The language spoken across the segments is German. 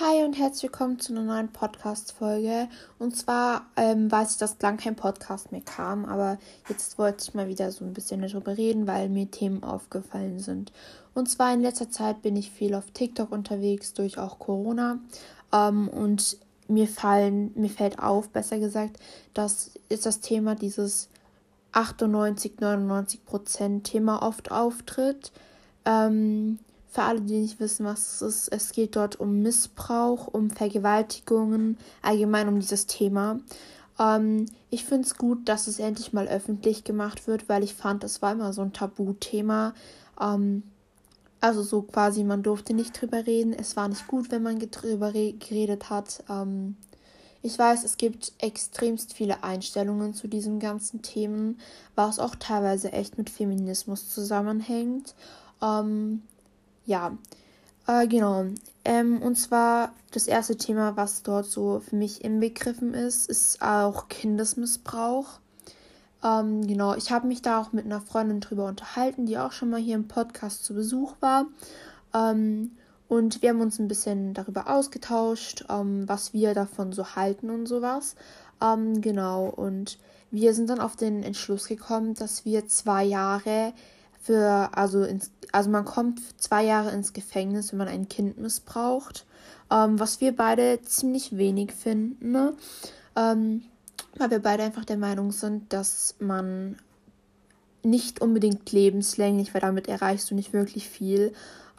Hi und herzlich willkommen zu einer neuen Podcast-Folge. Und zwar ähm, weiß ich, dass lang kein Podcast mehr kam, aber jetzt wollte ich mal wieder so ein bisschen darüber reden, weil mir Themen aufgefallen sind. Und zwar in letzter Zeit bin ich viel auf TikTok unterwegs, durch auch Corona. Ähm, und mir fallen, mir fällt auf, besser gesagt, dass ist das Thema dieses 98, 99 Prozent Thema oft auftritt. Ähm, für alle, die nicht wissen, was es ist, es geht dort um Missbrauch, um Vergewaltigungen, allgemein um dieses Thema. Ähm, ich finde es gut, dass es endlich mal öffentlich gemacht wird, weil ich fand, es war immer so ein Tabuthema. Ähm, also so quasi, man durfte nicht drüber reden. Es war nicht gut, wenn man drüber geredet hat. Ähm, ich weiß, es gibt extremst viele Einstellungen zu diesen ganzen Themen, was auch teilweise echt mit Feminismus zusammenhängt. Ähm, ja, äh, genau. Ähm, und zwar das erste Thema, was dort so für mich inbegriffen ist, ist auch Kindesmissbrauch. Ähm, genau, ich habe mich da auch mit einer Freundin drüber unterhalten, die auch schon mal hier im Podcast zu Besuch war. Ähm, und wir haben uns ein bisschen darüber ausgetauscht, ähm, was wir davon so halten und sowas. Ähm, genau, und wir sind dann auf den Entschluss gekommen, dass wir zwei Jahre für, also, ins, also man kommt zwei Jahre ins Gefängnis, wenn man ein Kind missbraucht, ähm, was wir beide ziemlich wenig finden, ne? ähm, weil wir beide einfach der Meinung sind, dass man nicht unbedingt lebenslänglich, weil damit erreichst du nicht wirklich viel,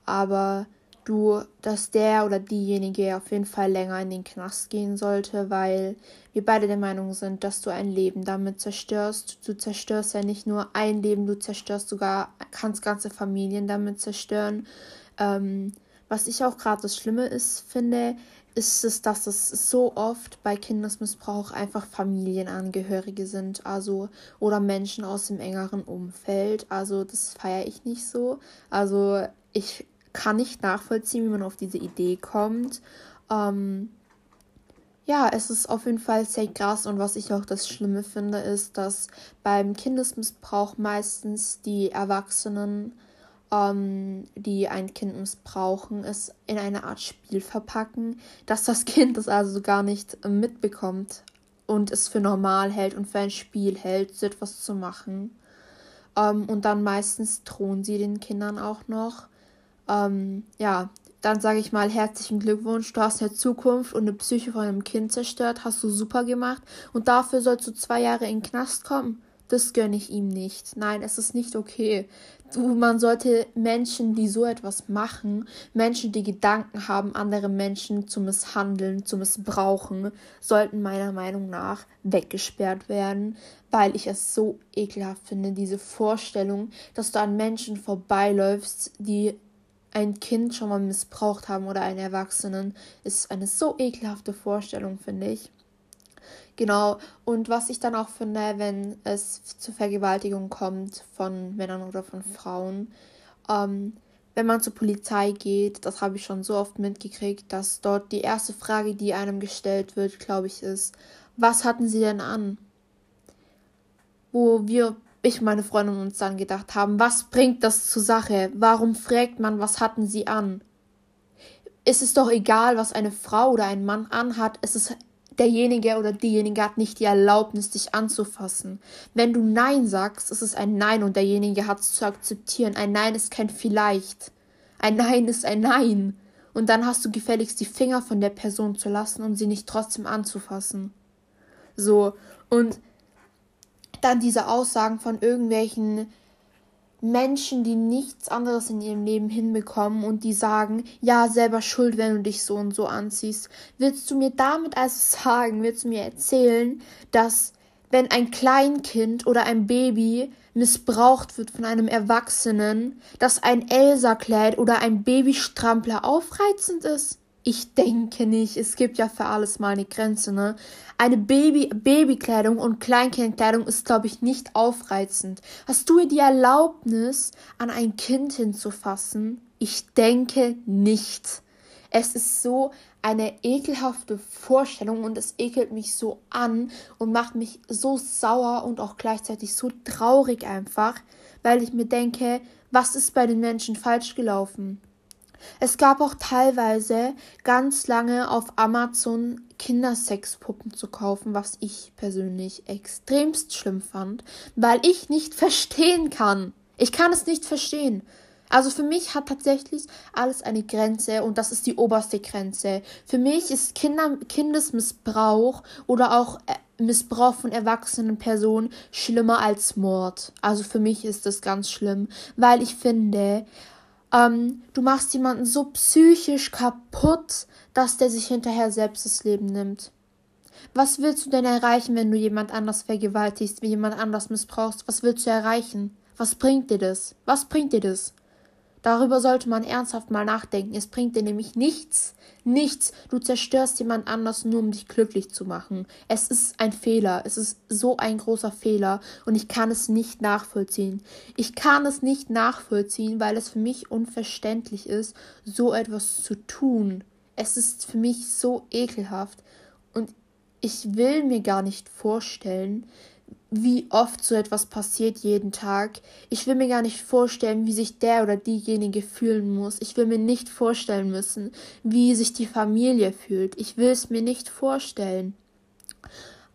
aber du, dass der oder diejenige auf jeden Fall länger in den Knast gehen sollte, weil wir beide der Meinung sind, dass du ein Leben damit zerstörst. Du zerstörst ja nicht nur ein Leben, du zerstörst sogar, kannst ganze Familien damit zerstören. Ähm, was ich auch gerade das Schlimme ist, finde, ist es, dass es so oft bei Kindesmissbrauch einfach Familienangehörige sind, also oder Menschen aus dem engeren Umfeld. Also das feiere ich nicht so. Also ich kann nicht nachvollziehen, wie man auf diese Idee kommt. Ähm, ja, es ist auf jeden Fall sehr krass und was ich auch das Schlimme finde, ist, dass beim Kindesmissbrauch meistens die Erwachsenen, ähm, die ein Kind missbrauchen, es in eine Art Spiel verpacken, dass das Kind es also gar nicht mitbekommt und es für normal hält und für ein Spiel hält, so etwas zu machen. Ähm, und dann meistens drohen sie den Kindern auch noch ähm, ja, dann sage ich mal herzlichen Glückwunsch, du hast eine Zukunft und eine Psyche von einem Kind zerstört, hast du super gemacht und dafür sollst du zwei Jahre in den Knast kommen. Das gönne ich ihm nicht. Nein, es ist nicht okay. Du, man sollte Menschen, die so etwas machen, Menschen, die Gedanken haben, andere Menschen zu misshandeln, zu missbrauchen, sollten meiner Meinung nach weggesperrt werden, weil ich es so ekelhaft finde, diese Vorstellung, dass du an Menschen vorbeiläufst, die ein Kind schon mal missbraucht haben oder einen Erwachsenen, ist eine so ekelhafte Vorstellung, finde ich. Genau, und was ich dann auch finde, wenn es zu Vergewaltigung kommt von Männern oder von Frauen, ähm, wenn man zur Polizei geht, das habe ich schon so oft mitgekriegt, dass dort die erste Frage, die einem gestellt wird, glaube ich, ist, was hatten sie denn an? Wo wir ich meine Freundin uns dann gedacht haben, was bringt das zur Sache? Warum fragt man, was hatten sie an? Es ist doch egal, was eine Frau oder ein Mann anhat. Es ist derjenige oder diejenige hat nicht die Erlaubnis, dich anzufassen. Wenn du Nein sagst, ist es ein Nein und derjenige hat es zu akzeptieren. Ein Nein ist kein Vielleicht. Ein Nein ist ein Nein. Und dann hast du gefälligst die Finger von der Person zu lassen und sie nicht trotzdem anzufassen. So. Und dann diese Aussagen von irgendwelchen Menschen, die nichts anderes in ihrem Leben hinbekommen und die sagen, ja, selber schuld, wenn du dich so und so anziehst. Willst du mir damit also sagen, willst du mir erzählen, dass wenn ein Kleinkind oder ein Baby missbraucht wird von einem Erwachsenen, dass ein Elsa-Kleid oder ein Babystrampler aufreizend ist? Ich denke nicht. Es gibt ja für alles mal eine Grenze, ne? Eine Baby Babykleidung und Kleinkindkleidung ist, glaube ich, nicht aufreizend. Hast du die Erlaubnis, an ein Kind hinzufassen? Ich denke nicht. Es ist so eine ekelhafte Vorstellung und es ekelt mich so an und macht mich so sauer und auch gleichzeitig so traurig einfach, weil ich mir denke, was ist bei den Menschen falsch gelaufen? Es gab auch teilweise ganz lange auf Amazon Kindersexpuppen zu kaufen, was ich persönlich extremst schlimm fand, weil ich nicht verstehen kann. Ich kann es nicht verstehen. Also für mich hat tatsächlich alles eine Grenze und das ist die oberste Grenze. Für mich ist Kinder, Kindesmissbrauch oder auch äh, Missbrauch von erwachsenen Personen schlimmer als Mord. Also für mich ist das ganz schlimm, weil ich finde, ähm, du machst jemanden so psychisch kaputt, dass der sich hinterher selbst das Leben nimmt. Was willst du denn erreichen, wenn du jemand anders vergewaltigst, wie jemand anders missbrauchst? Was willst du erreichen? Was bringt dir das? Was bringt dir das? Darüber sollte man ernsthaft mal nachdenken. Es bringt dir nämlich nichts, nichts. Du zerstörst jemand anders nur, um dich glücklich zu machen. Es ist ein Fehler. Es ist so ein großer Fehler und ich kann es nicht nachvollziehen. Ich kann es nicht nachvollziehen, weil es für mich unverständlich ist, so etwas zu tun. Es ist für mich so ekelhaft und ich will mir gar nicht vorstellen, wie oft so etwas passiert jeden Tag. Ich will mir gar nicht vorstellen, wie sich der oder diejenige fühlen muss. Ich will mir nicht vorstellen müssen, wie sich die Familie fühlt. Ich will es mir nicht vorstellen.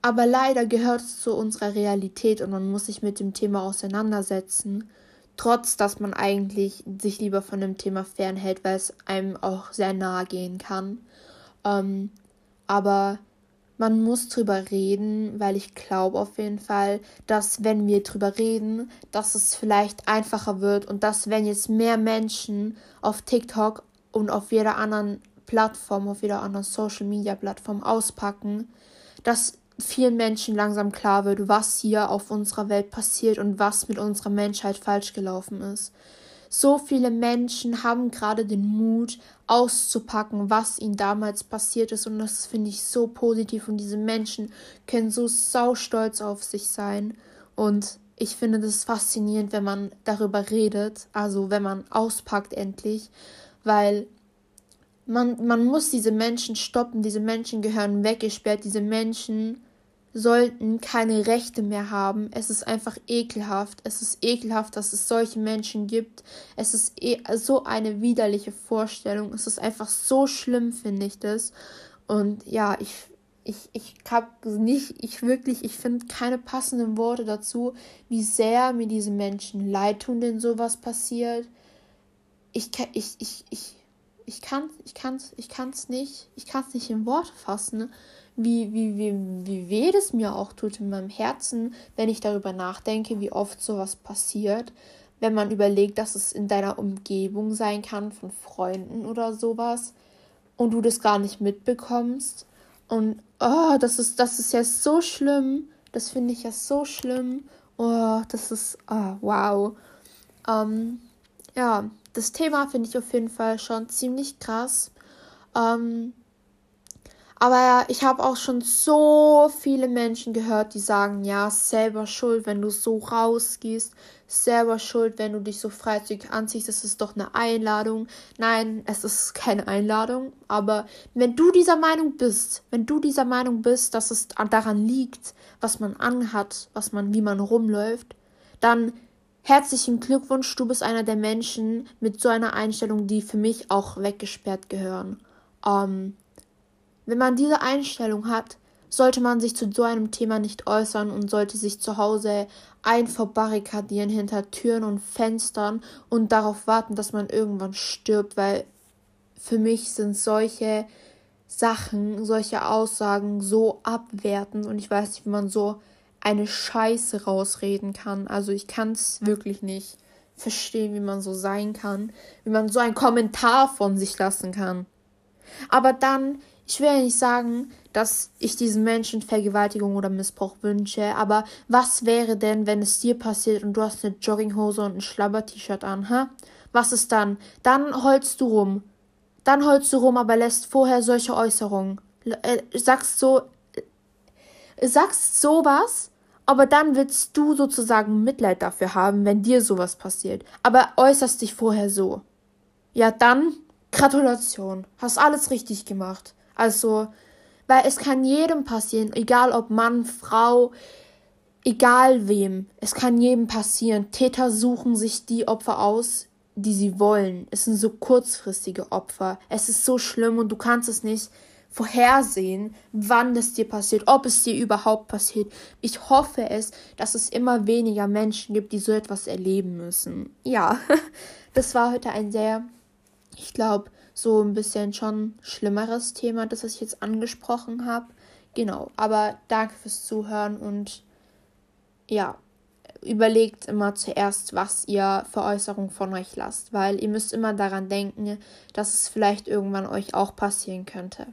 Aber leider gehört es zu unserer Realität und man muss sich mit dem Thema auseinandersetzen, trotz dass man eigentlich sich lieber von dem Thema fernhält, weil es einem auch sehr nahe gehen kann. Ähm, aber man muss drüber reden, weil ich glaube auf jeden Fall, dass wenn wir drüber reden, dass es vielleicht einfacher wird und dass wenn jetzt mehr Menschen auf TikTok und auf jeder anderen Plattform, auf jeder anderen Social Media Plattform auspacken, dass vielen Menschen langsam klar wird, was hier auf unserer Welt passiert und was mit unserer Menschheit falsch gelaufen ist. So viele Menschen haben gerade den Mut auszupacken, was ihnen damals passiert ist. Und das finde ich so positiv. Und diese Menschen können so saustolz auf sich sein. Und ich finde das faszinierend, wenn man darüber redet, also wenn man auspackt endlich, weil man, man muss diese Menschen stoppen, diese Menschen gehören weggesperrt, diese Menschen sollten keine Rechte mehr haben. Es ist einfach ekelhaft. Es ist ekelhaft, dass es solche Menschen gibt. Es ist e so eine widerliche Vorstellung. Es ist einfach so schlimm, finde ich das. Und ja, ich, ich, ich habe nicht, ich wirklich, ich finde keine passenden Worte dazu, wie sehr mir diese Menschen leid tun, denn sowas passiert. Ich, ich, ich, ich, ich kann ich kann's, ich kann's nicht, ich kann's nicht in Worte fassen wie, wie, wie, wie weh es mir auch tut in meinem Herzen, wenn ich darüber nachdenke, wie oft sowas passiert. Wenn man überlegt, dass es in deiner Umgebung sein kann, von Freunden oder sowas, und du das gar nicht mitbekommst. Und oh, das ist, das ist ja so schlimm. Das finde ich ja so schlimm. Oh, das ist, oh, wow. Ähm, ja, das Thema finde ich auf jeden Fall schon ziemlich krass. Ähm, aber ich habe auch schon so viele Menschen gehört, die sagen, ja, selber schuld, wenn du so rausgehst, selber schuld, wenn du dich so freizügig anziehst, das ist doch eine Einladung. Nein, es ist keine Einladung, aber wenn du dieser Meinung bist, wenn du dieser Meinung bist, dass es daran liegt, was man anhat, was man, wie man rumläuft, dann herzlichen Glückwunsch, du bist einer der Menschen mit so einer Einstellung, die für mich auch weggesperrt gehören. Ähm, wenn man diese Einstellung hat, sollte man sich zu so einem Thema nicht äußern und sollte sich zu Hause einverbarrikadieren hinter Türen und Fenstern und darauf warten, dass man irgendwann stirbt, weil für mich sind solche Sachen, solche Aussagen so abwertend und ich weiß nicht, wie man so eine Scheiße rausreden kann. Also ich kann es wirklich nicht verstehen, wie man so sein kann, wie man so einen Kommentar von sich lassen kann. Aber dann ich will ja nicht sagen, dass ich diesen Menschen Vergewaltigung oder Missbrauch wünsche, aber was wäre denn, wenn es dir passiert und du hast eine Jogginghose und ein Schlabber-T-Shirt an, hä? Was ist dann? Dann holst du rum. Dann holst du rum, aber lässt vorher solche Äußerungen. Äh, sagst so, äh, sagst sowas, aber dann willst du sozusagen Mitleid dafür haben, wenn dir sowas passiert. Aber äußerst dich vorher so. Ja, dann Gratulation. Hast alles richtig gemacht. Also, weil es kann jedem passieren, egal ob Mann, Frau, egal wem. Es kann jedem passieren. Täter suchen sich die Opfer aus, die sie wollen. Es sind so kurzfristige Opfer. Es ist so schlimm und du kannst es nicht vorhersehen, wann es dir passiert, ob es dir überhaupt passiert. Ich hoffe es, dass es immer weniger Menschen gibt, die so etwas erleben müssen. Ja, das war heute ein sehr, ich glaube, so ein bisschen schon schlimmeres Thema, das ich jetzt angesprochen habe. Genau, aber danke fürs Zuhören und ja, überlegt immer zuerst, was ihr für Äußerungen von euch lasst, weil ihr müsst immer daran denken, dass es vielleicht irgendwann euch auch passieren könnte.